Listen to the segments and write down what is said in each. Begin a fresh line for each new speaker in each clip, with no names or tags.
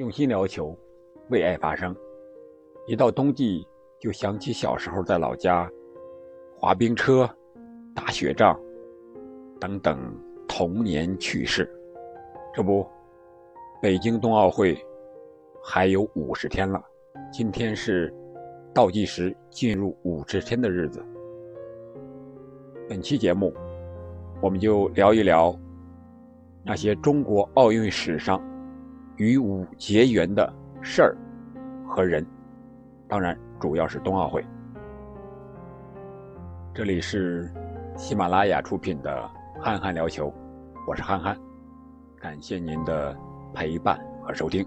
用心聊球，为爱发声。一到冬季，就想起小时候在老家滑冰车、打雪仗等等童年趣事。这不，北京冬奥会还有五十天了，今天是倒计时进入五十天的日子。本期节目，我们就聊一聊那些中国奥运史上。与武结缘的事儿和人，当然主要是冬奥会。这里是喜马拉雅出品的《憨憨聊球》，我是憨憨，感谢您的陪伴和收听。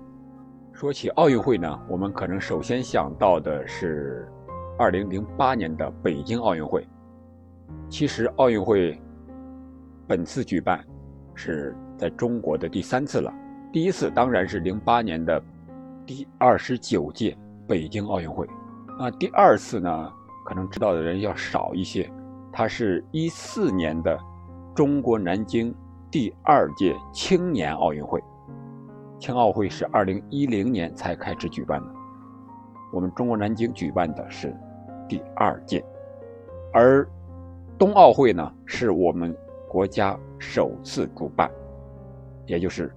说起奥运会呢，我们可能首先想到的是2008年的北京奥运会。其实奥运会本次举办是在中国的第三次了。第一次当然是零八年的第二十九届北京奥运会，那第二次呢，可能知道的人要少一些。它是一四年的中国南京第二届青年奥运会，青奥会是二零一零年才开始举办的，我们中国南京举办的是第二届，而冬奥会呢，是我们国家首次主办，也就是。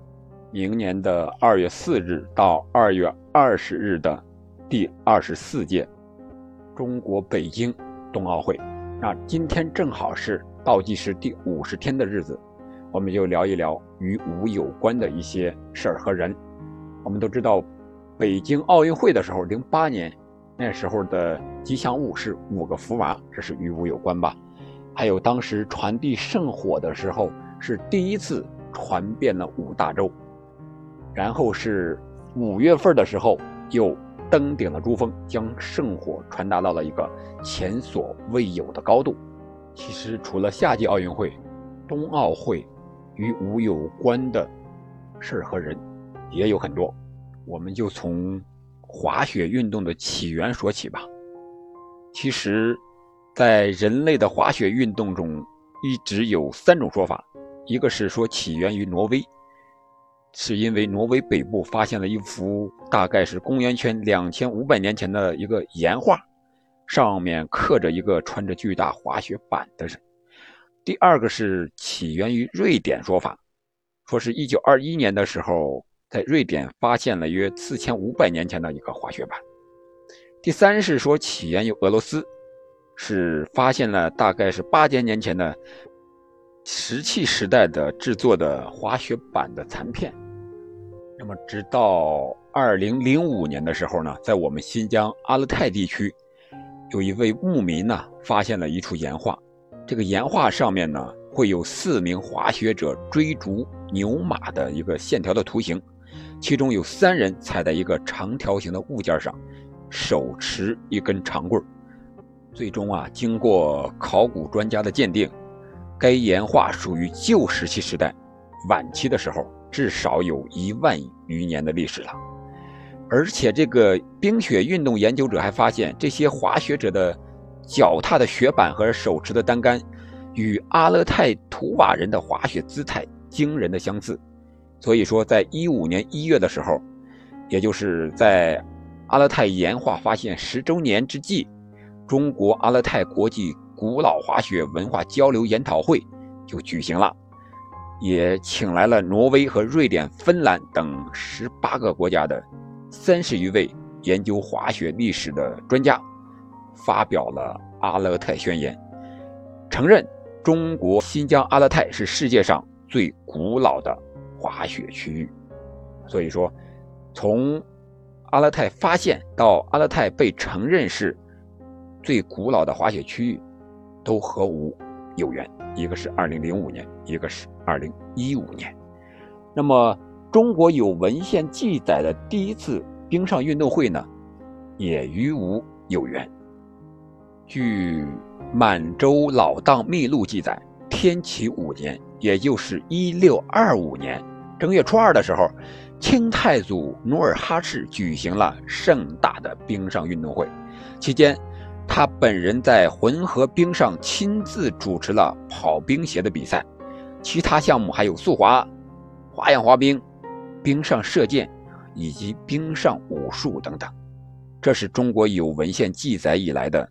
明年的二月四日到二月二十日的第二十四届中国北京冬奥会，那今天正好是倒计时第五十天的日子，我们就聊一聊与武有关的一些事儿和人。我们都知道，北京奥运会的时候，零八年那时候的吉祥物是五个福娃，这是与武有关吧？还有当时传递圣火的时候，是第一次传遍了五大洲。然后是五月份的时候，又登顶了珠峰，将圣火传达到了一个前所未有的高度。其实除了夏季奥运会，冬奥会与武有关的事儿和人也有很多。我们就从滑雪运动的起源说起吧。其实，在人类的滑雪运动中，一直有三种说法，一个是说起源于挪威。是因为挪威北部发现了一幅大概是公元前两千五百年前的一个岩画，上面刻着一个穿着巨大滑雪板的人。第二个是起源于瑞典说法，说是一九二一年的时候，在瑞典发现了约四千五百年前的一个滑雪板。第三是说起源于俄罗斯，是发现了大概是八千年前的石器时代的制作的滑雪板的残片。那么，直到二零零五年的时候呢，在我们新疆阿勒泰地区，有一位牧民呢，发现了一处岩画。这个岩画上面呢，会有四名滑雪者追逐牛马的一个线条的图形，其中有三人踩在一个长条形的物件上，手持一根长棍。最终啊，经过考古专家的鉴定，该岩画属于旧石器时代晚期的时候。至少有一万余年的历史了，而且这个冰雪运动研究者还发现，这些滑雪者的脚踏的雪板和手持的单杆，与阿勒泰图瓦人的滑雪姿态惊人的相似。所以说，在一五年一月的时候，也就是在阿勒泰岩画发现十周年之际，中国阿勒泰国际古老滑雪文化交流研讨会就举行了。也请来了挪威和瑞典、芬兰等十八个国家的三十余位研究滑雪历史的专家，发表了阿勒泰宣言，承认中国新疆阿勒泰是世界上最古老的滑雪区域。所以说，从阿勒泰发现到阿勒泰被承认是最古老的滑雪区域，都和武有缘。一个是二零零五年，一个是二零一五年。那么，中国有文献记载的第一次冰上运动会呢，也与武有缘。据《满洲老档秘录》记载，天启五年，也就是一六二五年正月初二的时候，清太祖努尔哈赤举行了盛大的冰上运动会，期间。他本人在浑河冰上亲自主持了跑冰鞋的比赛，其他项目还有速滑、花样滑冰、冰上射箭，以及冰上武术等等。这是中国有文献记载以来的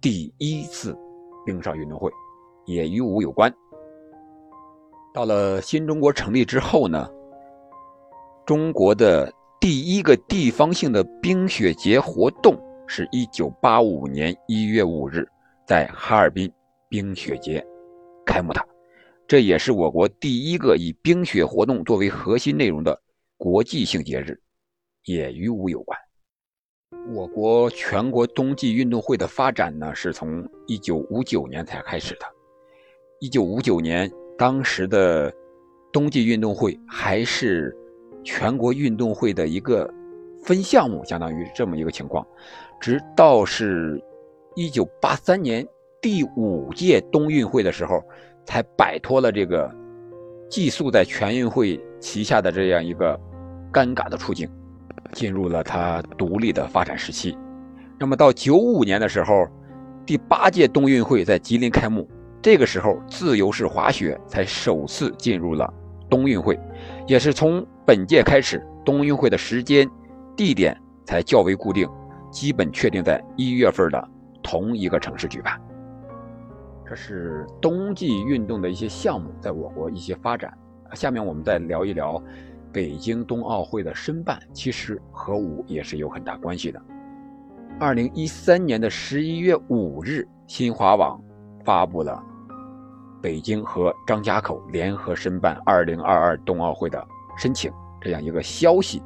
第一次冰上运动会，也与武有关。到了新中国成立之后呢，中国的第一个地方性的冰雪节活动是一九八五年一月五日在哈尔滨冰雪节开幕的，这也是我国第一个以冰雪活动作为核心内容的国际性节日，也与武有关。我国全国冬季运动会的发展呢，是从一九五九年才开始的。一九五九年，当时的冬季运动会还是全国运动会的一个分项目，相当于这么一个情况。直到是一九八三年第五届冬运会的时候，才摆脱了这个寄宿在全运会旗下的这样一个尴尬的处境。进入了它独立的发展时期。那么到九五年的时候，第八届冬运会在吉林开幕。这个时候，自由式滑雪才首次进入了冬运会，也是从本届开始，冬运会的时间、地点才较为固定，基本确定在一月份的同一个城市举办。这是冬季运动的一些项目在我国一些发展。下面我们再聊一聊。北京冬奥会的申办其实和五也是有很大关系的。二零一三年的十一月五日，新华网发布了北京和张家口联合申办二零二二冬奥会的申请这样一个消息。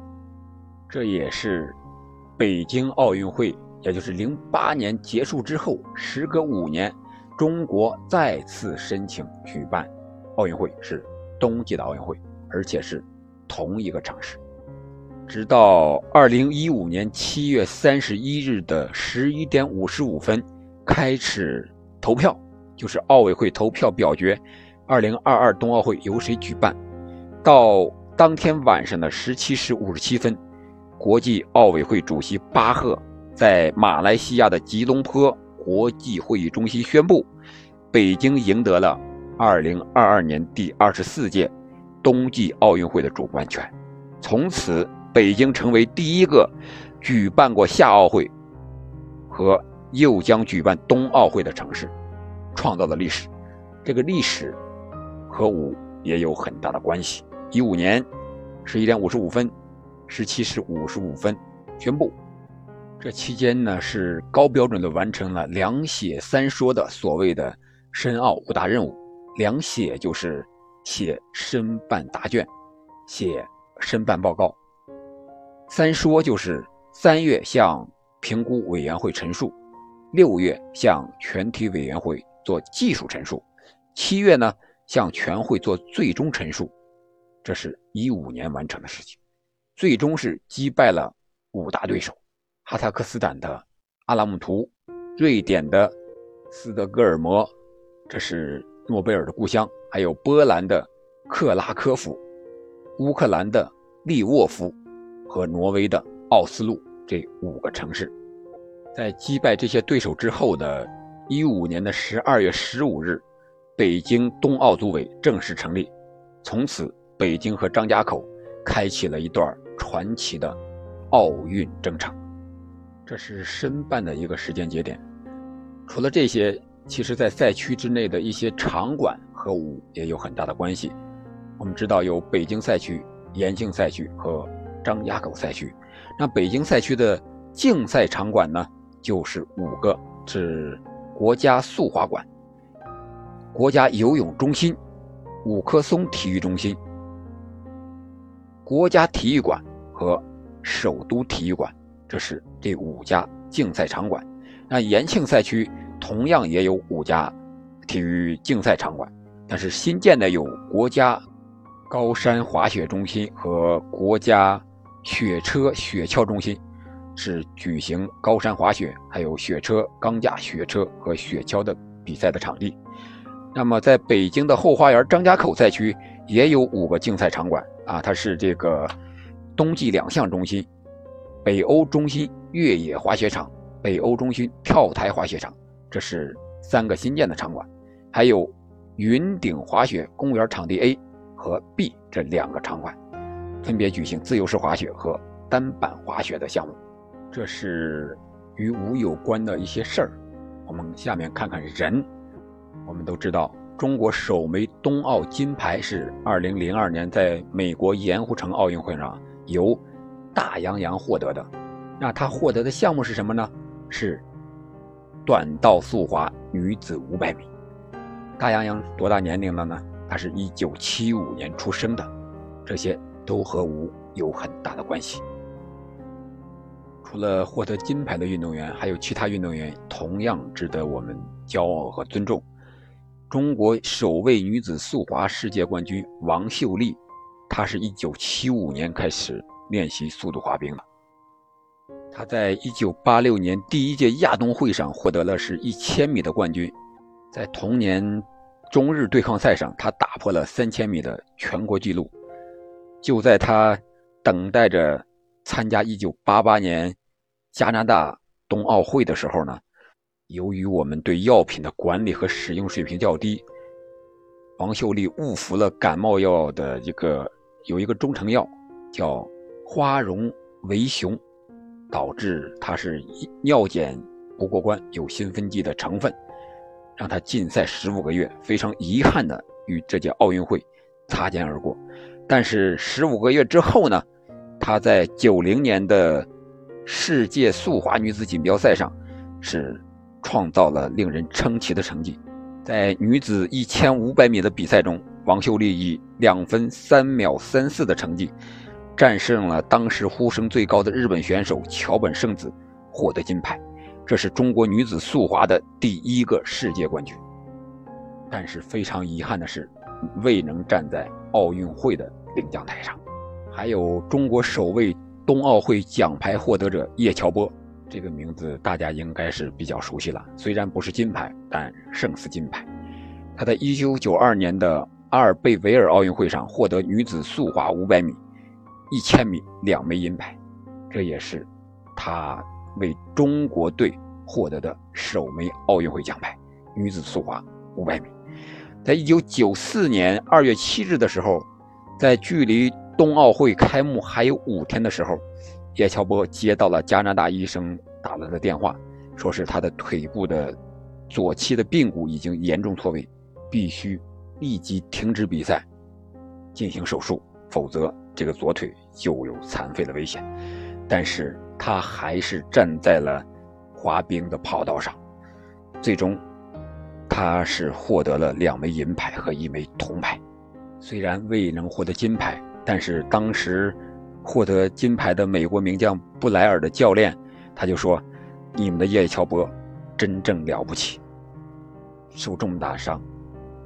这也是北京奥运会，也就是零八年结束之后，时隔五年，中国再次申请举办奥运会，是冬季的奥运会，而且是。同一个城市，直到二零一五年七月三十一日的十一点五十五分开始投票，就是奥委会投票表决二零二二冬奥会由谁举办。到当天晚上的十七时五十七分，国际奥委会主席巴赫在马来西亚的吉隆坡国际会议中心宣布，北京赢得了二零二二年第二十四届。冬季奥运会的主办权，从此北京成为第一个举办过夏奥会和又将举办冬奥会的城市，创造了历史。这个历史和五也有很大的关系。一五年十一点五十五分，十七时五十五分宣布，这期间呢是高标准的完成了两写三说的所谓的申奥五大任务。两写就是。写申办答卷，写申办报告。三说就是三月向评估委员会陈述，六月向全体委员会做技术陈述，七月呢向全会做最终陈述。这是一五年完成的事情，最终是击败了五大对手：哈萨克斯坦的阿拉木图，瑞典的斯德哥尔摩，这是诺贝尔的故乡。还有波兰的克拉科夫、乌克兰的利沃夫和挪威的奥斯陆这五个城市，在击败这些对手之后的一五年的十二月十五日，北京冬奥组委正式成立，从此北京和张家口开启了一段传奇的奥运征程。这是申办的一个时间节点。除了这些，其实在赛区之内的一些场馆。和武也有很大的关系。我们知道有北京赛区、延庆赛区和张家口赛区。那北京赛区的竞赛场馆呢，就是五个：是国家速滑馆、国家游泳中心、五棵松体育中心、国家体育馆和首都体育馆。这是这五家竞赛场馆。那延庆赛区同样也有五家体育竞赛场馆。但是新建的有国家高山滑雪中心和国家雪车雪橇中心，是举行高山滑雪、还有雪车、钢架雪车和雪橇的比赛的场地。那么，在北京的后花园张家口赛区也有五个竞赛场馆啊，它是这个冬季两项中心、北欧中心越野滑雪场、北欧中心跳台滑雪场，这是三个新建的场馆，还有。云顶滑雪公园场地 A 和 B 这两个场馆，分别举行自由式滑雪和单板滑雪的项目。这是与武有关的一些事儿。我们下面看看人。我们都知道，中国首枚冬奥金牌是2002年在美国盐湖城奥运会上由大杨洋获得的。那他获得的项目是什么呢？是短道速滑女子500米。大杨洋多大年龄了呢？他是一九七五年出生的，这些都和吴有很大的关系。除了获得金牌的运动员，还有其他运动员同样值得我们骄傲和尊重。中国首位女子速滑世界冠军王秀丽，她是一九七五年开始练习速度滑冰了。他在一九八六年第一届亚冬会上获得了是一千米的冠军，在同年。中日对抗赛上，他打破了三千米的全国纪录。就在他等待着参加1988年加拿大冬奥会的时候呢，由于我们对药品的管理和使用水平较低，王秀丽误服了感冒药的一个有一个中成药叫花荣为雄，导致他是尿检不过关，有兴奋剂的成分。让他禁赛十五个月，非常遗憾的与这届奥运会擦肩而过。但是十五个月之后呢，他在九零年的世界速滑女子锦标赛上是创造了令人称奇的成绩。在女子一千五百米的比赛中，王秀丽以两分三秒三四的成绩战胜了当时呼声最高的日本选手桥本圣子，获得金牌。这是中国女子速滑的第一个世界冠军，但是非常遗憾的是，未能站在奥运会的领奖台上。还有中国首位冬奥会奖牌获得者叶乔波，这个名字大家应该是比较熟悉了。虽然不是金牌，但胜似金牌。她在1992年的阿尔贝维尔奥运会上获得女子速滑500米、1000米两枚银牌，这也是她。为中国队获得的首枚奥运会奖牌，女子速滑500米。在一九九四年二月七日的时候，在距离冬奥会开幕还有五天的时候，叶乔波接到了加拿大医生打来的电话，说是他的腿部的左膝的髌骨已经严重错位，必须立即停止比赛，进行手术，否则这个左腿就有残废的危险。但是。他还是站在了滑冰的跑道上，最终他是获得了两枚银牌和一枚铜牌。虽然未能获得金牌，但是当时获得金牌的美国名将布莱尔的教练他就说：“你们的叶乔波真正了不起，受这么大伤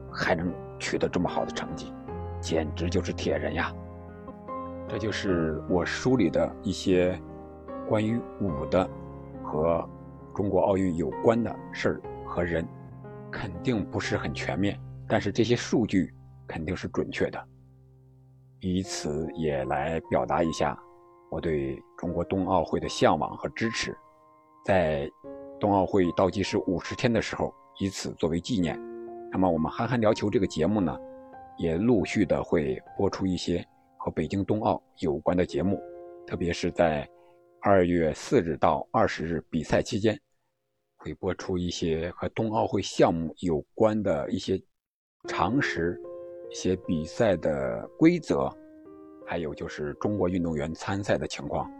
还能取得这么好的成绩，简直就是铁人呀！”这就是我书里的一些。关于武的和中国奥运有关的事儿和人，肯定不是很全面，但是这些数据肯定是准确的，以此也来表达一下我对中国冬奥会的向往和支持。在冬奥会倒计时五十天的时候，以此作为纪念，那么我们憨憨聊球这个节目呢，也陆续的会播出一些和北京冬奥有关的节目，特别是在。二月四日到二十日比赛期间，会播出一些和冬奥会项目有关的一些常识、一些比赛的规则，还有就是中国运动员参赛的情况、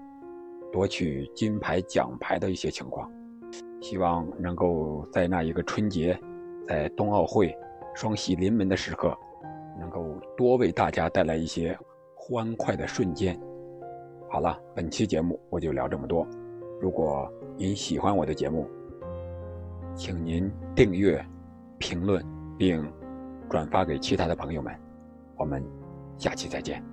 夺取金牌奖牌的一些情况。希望能够在那一个春节，在冬奥会双喜临门的时刻，能够多为大家带来一些欢快的瞬间。好了，本期节目我就聊这么多。如果您喜欢我的节目，请您订阅、评论并转发给其他的朋友们。我们下期再见。